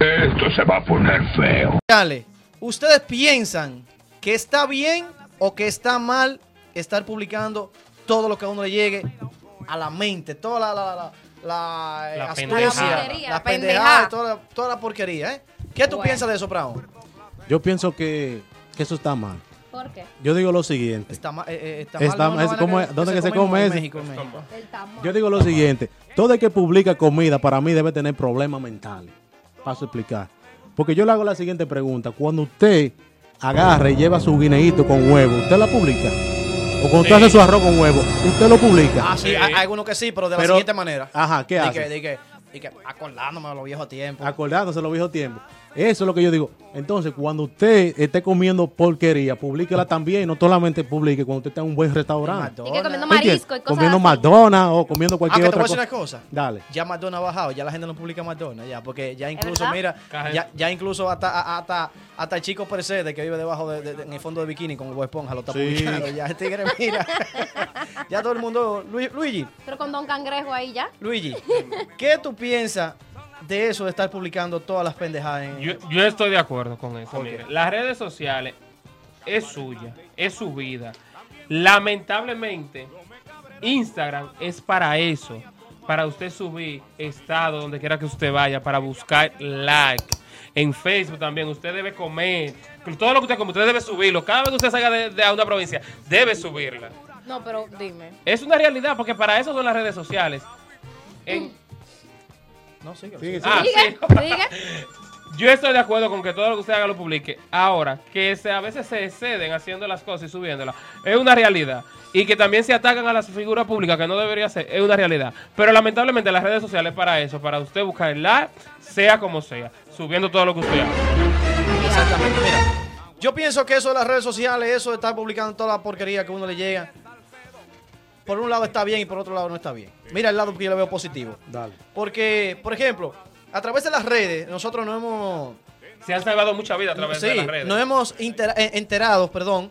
Esto se va a poner feo. Dale, ¿ustedes piensan que está bien o que está mal estar publicando todo lo que a uno le llegue a la mente? Toda la, la, la, la, eh, La astucia, pendejada. la Pendejada. pendejada, toda, la- toda la porquería, ¿eh? ¿Qué tú Bueno. piensas de eso, Brown? Yo pienso que, que eso está mal. ¿Por qué? Yo digo lo siguiente. Está, ma- eh, eh, está, Está- mal, no, es no, como- no, ¿dónde que se come en eso? México, en México. Yo digo lo siguiente. Todo el que publica comida para mí debe tener problemas mentales. Paso a explicar. Porque yo le hago la siguiente pregunta. Cuando usted agarra y lleva su guineíto con huevo, ¿usted la publica? O cuando usted Sí. hace su arroz con huevo, ¿usted lo publica? Ah, sí, Sí. hay, algunos que sí, pero de la siguiente manera. Ajá, ¿qué Di hace? que, di que, di que acordándome de los viejos tiempos. Acordándose los viejos tiempos. Eso es lo que yo digo. Entonces, cuando usted esté comiendo porquería, publíquela también. No solamente publique cuando usted está en un buen restaurante. Y que comiendo marisco y cosas Comiendo así. McDonald's o comiendo Aunque cualquier te otra voy a decir cosa. una cosa. Dale. Ya McDonald's ha bajado, ya la gente no publica McDonald's, ya, porque ya incluso, verdad? mira, ya, ya incluso hasta, hasta, hasta el chico Percede que vive debajo de, de- de- en el fondo de bikini con Bob Esponja lo está Sí. publicando. Ya el tigre, mira. ya todo el mundo. Lu- Luigi, Pero con Don Cangrejo ahí ya. Luigi, ¿qué tú piensas de eso de estar publicando todas las pendejadas en. Yo, yo estoy de acuerdo con eso. ¿Por mire. qué? Las redes sociales es suya, es su vida. Lamentablemente, Instagram es para eso. Para usted subir estado donde quiera que usted vaya, para buscar like. En Facebook también, usted debe comer. Todo lo que usted come, usted debe subirlo. Cada vez que usted salga de, de una provincia, debe subirla. No, pero dime. Es una realidad, porque para eso son las redes sociales. En- No, sí, Sí, sí. Ah. Yo estoy de acuerdo con que todo lo que usted haga lo publique. Ahora, que se, a veces se exceden haciendo las cosas y subiéndolas, es una realidad. Y que también se atacan a las figuras públicas, que no debería ser, es una realidad. Pero lamentablemente las redes sociales para eso, para usted buscar el like, sea como sea, subiendo todo lo que usted haga. Exactamente, mira. Yo pienso que eso de las redes sociales, eso de estar publicando toda la porquería que uno le llega, por un lado está bien y por otro lado no está bien. Mira el lado que yo le veo positivo. Dale. Porque, por ejemplo, a través de las redes, nosotros nos hemos, Se han salvado mucha vida a través de las redes. nos hemos eh, enterado, perdón,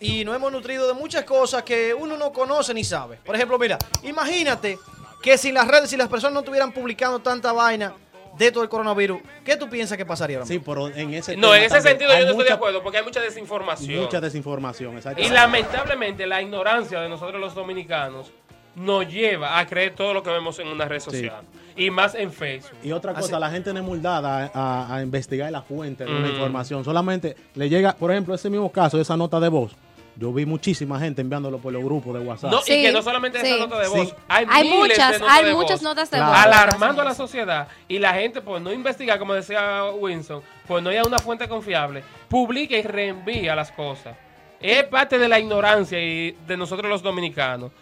y nos hemos nutrido de muchas cosas que uno no conoce ni sabe. Por ejemplo, mira, imagínate que sin las redes, si las personas no estuvieran publicando tanta vaina de todo el coronavirus, ¿qué tú piensas que pasaría ahora Sí, pero en ese No, en ese también sentido yo no estoy de acuerdo, porque hay mucha desinformación. Mucha desinformación, Y exactamente. lamentablemente la ignorancia de nosotros los dominicanos nos lleva a creer todo lo que vemos en una red social. Y más en Facebook. Y otra cosa, Así- la gente no es moldada a, a- a investigar la fuente de una Mm. información. Solamente le llega, por ejemplo, ese mismo caso, esa nota de voz. Yo vi muchísima gente enviándolo por los grupos de WhatsApp. No, Sí, y que no solamente sí. esa nota de voz. Sí. Hay, Hay miles muchas, de notas hay de muchas voz. notas de Claro. voz. Alarmando a la sociedad y la gente por no investigar, como decía Winston, por no ir a una fuente confiable, publica y reenvía las cosas. Es parte de la ignorancia y de nosotros los dominicanos.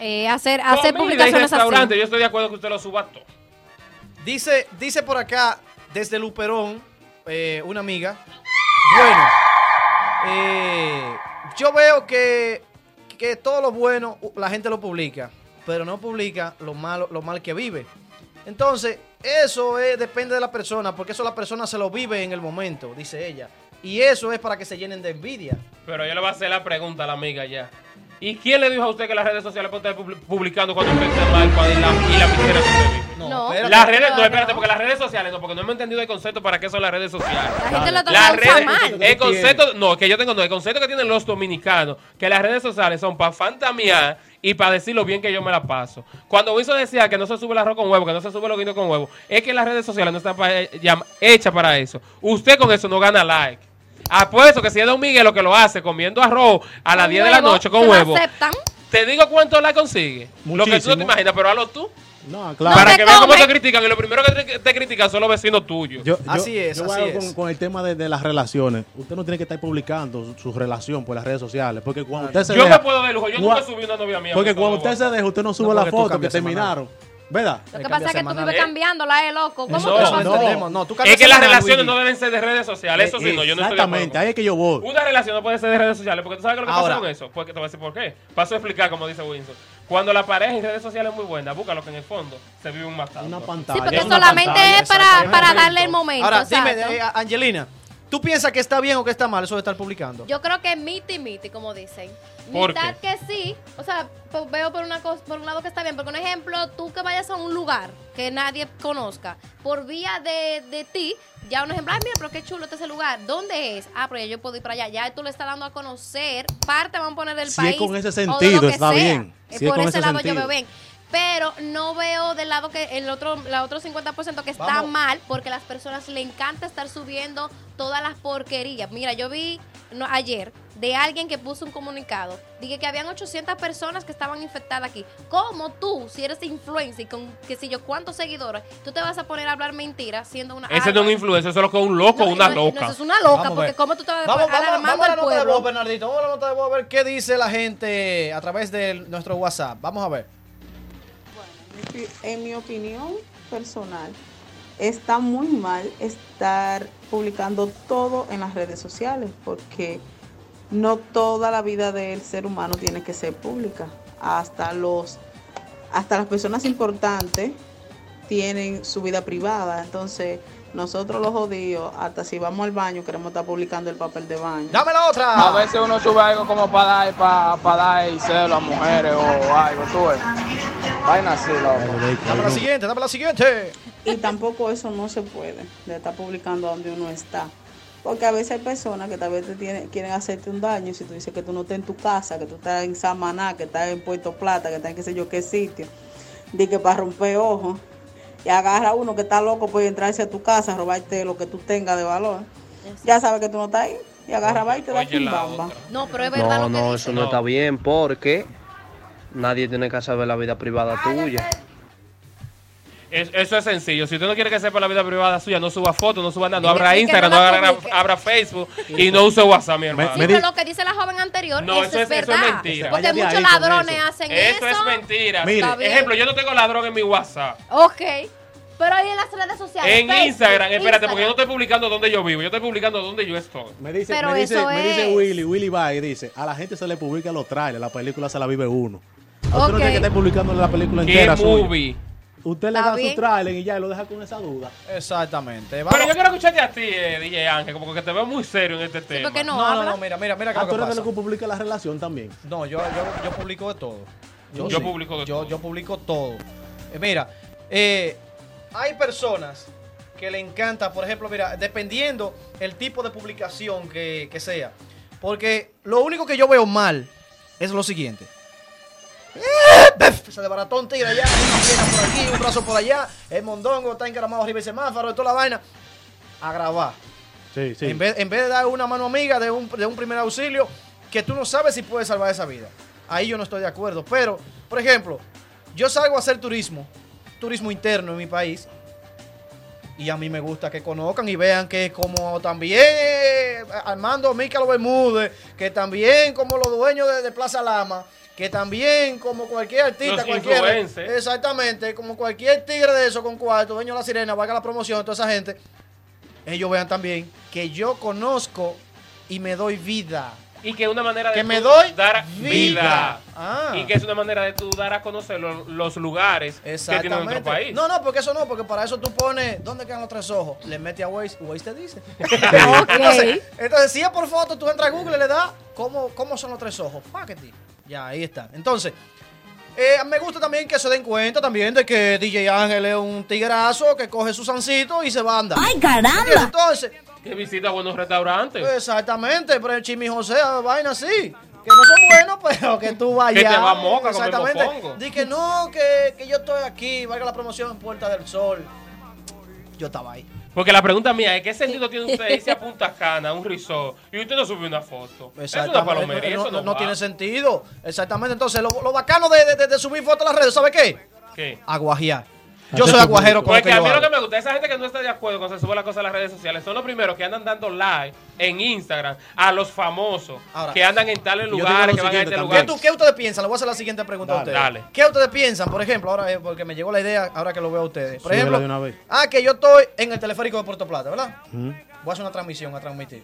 Eh, hacer hacer Comida y publicaciones restaurante, así. yo estoy de acuerdo que usted lo suba todo. Dice, dice por acá, desde Luperón, eh, una amiga. Bueno, eh, yo veo que, que todo lo bueno la gente lo publica, pero no publica lo malo, lo mal que vive. Entonces, eso es, depende de la persona, porque eso la persona se lo vive en el momento, dice ella. Y eso es para que se llenen de envidia. Pero yo le voy a hacer la pregunta a la amiga ya. ¿Y quién le dijo a usted que las redes sociales pueden estar publi- publicando cuando usted esté mal y la, y la vive? No. espérate. Las redes, no, espérate, porque las redes sociales, no, porque no hemos entendido el concepto para qué son las redes sociales. La gente lo Las toma usa redes, mal. el concepto, no, que yo tengo, no, el concepto que tienen los dominicanos, que las redes sociales son para fantamear y para decir lo bien que yo me la paso. Cuando Wilson decía que no se sube el arroz con huevo, que no se sube los guineos con huevo, es que las redes sociales no están pa- llam- hechas para eso. Usted con eso no gana like. Apuesto que si es Don Miguel lo que lo hace comiendo arroz a las Con 10 de la noche con huevo, aceptan. te digo cuánto like consigue. Lo que tú no te imaginas, pero hazlo tú. No, No claro. para que vean cómo te critican y lo primero que te, te critican son los vecinos tuyos. Yo- yo- Así es, yo voy así a- con, es. con el tema de, de las relaciones. Usted no tiene que estar publicando su, su relación por las redes sociales. Porque cuando usted se yo deja. me puedo de lujo, yo nunca subí una novia mía. Porque por cuando usted se deja, usted no sube No, la foto que terminaron. ¿Verdad? Lo que pasa es que tú vives ¿Eh? cambiándola, eh, loco. ¿Cómo No, tú vas a no, no, tú Es que las relaciones Luigi. no deben ser de redes sociales, eso sí, no, yo no estoy Exactamente, ahí es que yo voy. Una relación no puede ser de redes sociales, porque tú sabes lo que Ahora. pasa con eso. Porque te voy a decir por qué. Paso a explicar, como dice Winston. Cuando la pareja en redes sociales es muy buena, búscalo que en el fondo se vive un matando. Una Sí, pantalla. porque es una solamente pantalla, es para, para darle el momento. Ahora, dime, eh, Angelina, ¿Tú piensas que está bien o que está mal eso de estar publicando? Yo creo que miti miti, como dicen. ¿Por Mitad que sí, o sea, po- veo por una cosa, por un lado que está bien, porque un ejemplo, tú que vayas a un lugar que nadie conozca, por vía de, de ti, ya un ejemplo, ay mira, pero qué chulo está ese lugar, ¿dónde es? Ah, pero ya yo puedo ir para allá, ya tú le estás dando a conocer parte, van a poner del Si es país. con ese o de lo sentido, que está sea. bien. Eh, por ese ese lado yo veo bien. Pero no veo del lado que el otro, la otro 50% que está Vamos. mal, porque a las personas le encanta estar subiendo todas las porquerías. Mira, yo vi no, ayer de alguien que puso un comunicado, dije que habían 800 personas que estaban infectadas aquí. ¿Cómo tú, si eres influencer y con qué sé yo cuántos seguidores, tú te vas a poner a hablar mentiras siendo una... Ese no es un influencer, eso es lo que es un loco o No, una no, no, loca. eso es una loca, Vamos porque cómo tú te vas Vamos, vamos, alarmando vamos a la al nota de voz, pueblo. Bernardito. Vamos a la nota de voz a ver qué dice la gente a través de nuestro WhatsApp. Vamos a ver. Bueno, en mi opinión personal, está muy mal estar publicando todo en las redes sociales porque no toda la vida del ser humano tiene que ser pública. Hasta los hasta las personas importantes tienen su vida privada. Entonces, nosotros los jodidos, hasta si vamos al baño, queremos estar publicando el papel de baño. Dame la otra. A veces uno sube algo como para dar, para, para dar celo a mujeres o algo, tú ves. Vaina así, loco. Dame la siguiente, dame la siguiente. Y tampoco eso no se puede, de estar publicando donde uno está. Porque a veces hay personas que tal vez te tienen- quieren hacerte un daño si tú dices que tú no estás en tu casa, que tú estás en Samaná, que estás en Puerto Plata, que estás en qué sé yo qué sitio. Di que para romper ojos. Y agarra a uno que está loco por entrarse a tu casa, robarte lo que tú tengas de valor. Ya sabes que tú no estás ahí. Y agarra va y te da bamba. No, pero es verdad No, lo que no, dice. eso no, No. está bien porque nadie tiene que saber la vida privada tuya. Es- eso es sencillo. Si usted no quiere que sepa la vida privada suya, no suba fotos, no suba nada, no abra Instagram, no abra, Facebook y no use WhatsApp, mi hermano. Sí, pero lo que dice la joven anterior, No, eso, eso es es- eso es verdad. mentira. Porque Vaya muchos ladrones eso. hacen Eso eso. es mentira. Mire. Ejemplo, yo no tengo ladrón en mi WhatsApp. Ok. Pero ahí en las redes sociales. En Facebook, Instagram, espérate, porque yo no estoy publicando dónde yo vivo, yo estoy publicando dónde yo estoy. Me dice, Pero me dice, me dice. Willy, Willy va y dice, a la gente se le publica los trailers, la película se la vive uno. A Usted no tiene que estar publicando la película ¿Qué entera suya. movie? Usted le da bien. su trailer y ya lo deja con esa duda. Exactamente. Pero yo quiero escucharte a ti, eh, DJ Ángel, como que te veo muy serio en este Sí, tema. porque no, No, no, mira, mira, mira Ah, tú lo que eres de lo que publica la relación también. No, yo, yo, yo publico de todo. Yo sí. publico de yo, todo. Yo publico todo. Eh, mira, eh, hay personas que le encanta, por ejemplo, mira, dependiendo el tipo de publicación que, que sea. Porque lo único que yo veo mal es lo siguiente. ¡Eh! Se desbarató un tigre allá, una pierna por aquí, un brazo por allá, el mondongo está encaramado arriba del semáforo, toda la vaina. A grabar. Sí, sí. En, vez, en vez de dar una mano amiga de un, de un primer auxilio, que tú no sabes si puedes salvar esa vida. Ahí yo no estoy de acuerdo. Pero, por ejemplo, yo salgo a hacer turismo, turismo interno en mi país, y a mí me gusta que conozcan y vean que como también Armando Mícalo Bermúdez, que también como los dueños de, de Plaza Lama, que también como cualquier artista, Los cualquier, exactamente, como cualquier tigre de eso con cuarto, dueño de la sirena, valga la promoción, toda esa gente, ellos vean también que yo conozco y me doy vida. Y que es una manera de Que me doy dar vida. vida. Ah. Y que es una manera de tú dar a conocer lo- los lugares que tiene nuestro país. No, no, porque eso no, porque para eso tú pones, ¿dónde quedan los tres ojos? Le metes a Waze, Waze te dice. Entonces, entonces, si es por foto, tú entras a Google y le das cómo, cómo son los tres ojos. Fuck it. Ya, ahí está. Entonces, eh, me gusta también que se den cuenta también de que DJ Ángel es un tigrazo que coge su sancito y se va a andar. ¡Ay, caramba! Entonces, Que visita buenos restaurantes. exactamente, pero el Chimi José, vaina así. Que no son buenos, pero que tú vayas. Que te va a moca Exactamente. mofongo. Di que no, que, que yo estoy aquí, valga la promoción en Puerta del Sol. Yo estaba ahí. Porque la pregunta mía es: ¿qué sentido tiene usted irse a Punta Cana, un resort, y usted no subió una foto? Es una Exactamente. palomería, no, eso no, no- no va. tiene sentido. Exactamente. Entonces, lo, lo bacano de, de- de subir fotos a las redes, ¿sabe qué? ¿Qué? Aguajear. Yo soy aguajero con lo Porque que a mí lo que me gusta, esa gente que no está de acuerdo cuando se sube la cosa a las redes sociales, son los primeros que andan dando like en Instagram a los famosos Ahora, que andan en tales lugares, que van a este lugar. ¿Qué, tú- qué ustedes piensan? Le voy a hacer la siguiente pregunta a ustedes. Dale. ¿Qué ustedes piensan, por ejemplo, ahora eh, porque me llegó la idea ahora que lo veo a ustedes? Por Súbela ejemplo, de una vez. ah, que yo estoy en el teleférico de Puerto Plata, ¿verdad? Voy a hacer una transmisión a transmitir.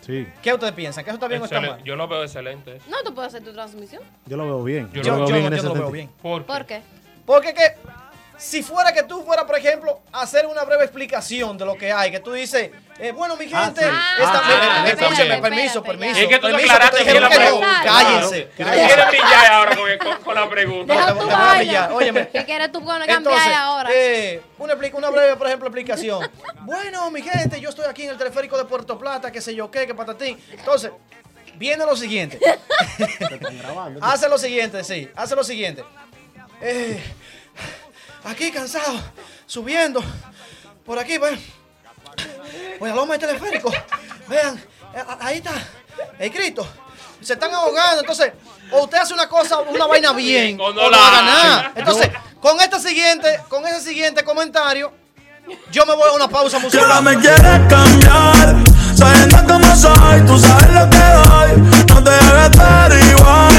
Sí, ¿qué ustedes piensan? ¿Que eso está bien o está mal? Yo lo veo excelente. No, tú puedes hacer tu transmisión. yo lo veo bien. Yo Yo, lo veo yo bien no- en yo ese no lo veo bien. ¿Por qué? ¿Por qué? Porque que si fuera que tú fueras, por ejemplo, a hacer una breve explicación de lo que hay, que tú dices, eh, bueno, mi gente, sí. esta- Ah, eh, ah, espérate, escúcheme, espérate, permiso, permiso. Es que tú te permiso, aclaraste te la que no. pregunta. Cállense. Tú quieres brillar ahora con, con- con la pregunta. Deja te- tu te voy a vaina. brillar, óyeme. ¿Qué quieres tú con cambiar Entonces, ahora? eh, una, una breve, por ejemplo, explicación. Bueno, mi gente, yo estoy aquí en el teleférico de Puerto Plata, qué sé yo qué, qué patatín. Entonces, viene lo siguiente. hace lo siguiente, sí, hace lo siguiente. Eh, aquí cansado, subiendo. Por aquí, ven. Voy a loma del teleférico. Vean, eh, ahí está, escrito. Se están ahogando, entonces, o usted hace una cosa, una vaina bien, O o no la haga nada. Entonces, con este siguiente, con ese siguiente comentario, yo me voy a una pausa musical. me quieres cambiar Sabiendo cómo soy, tú sabes lo que doy No te debe estar igual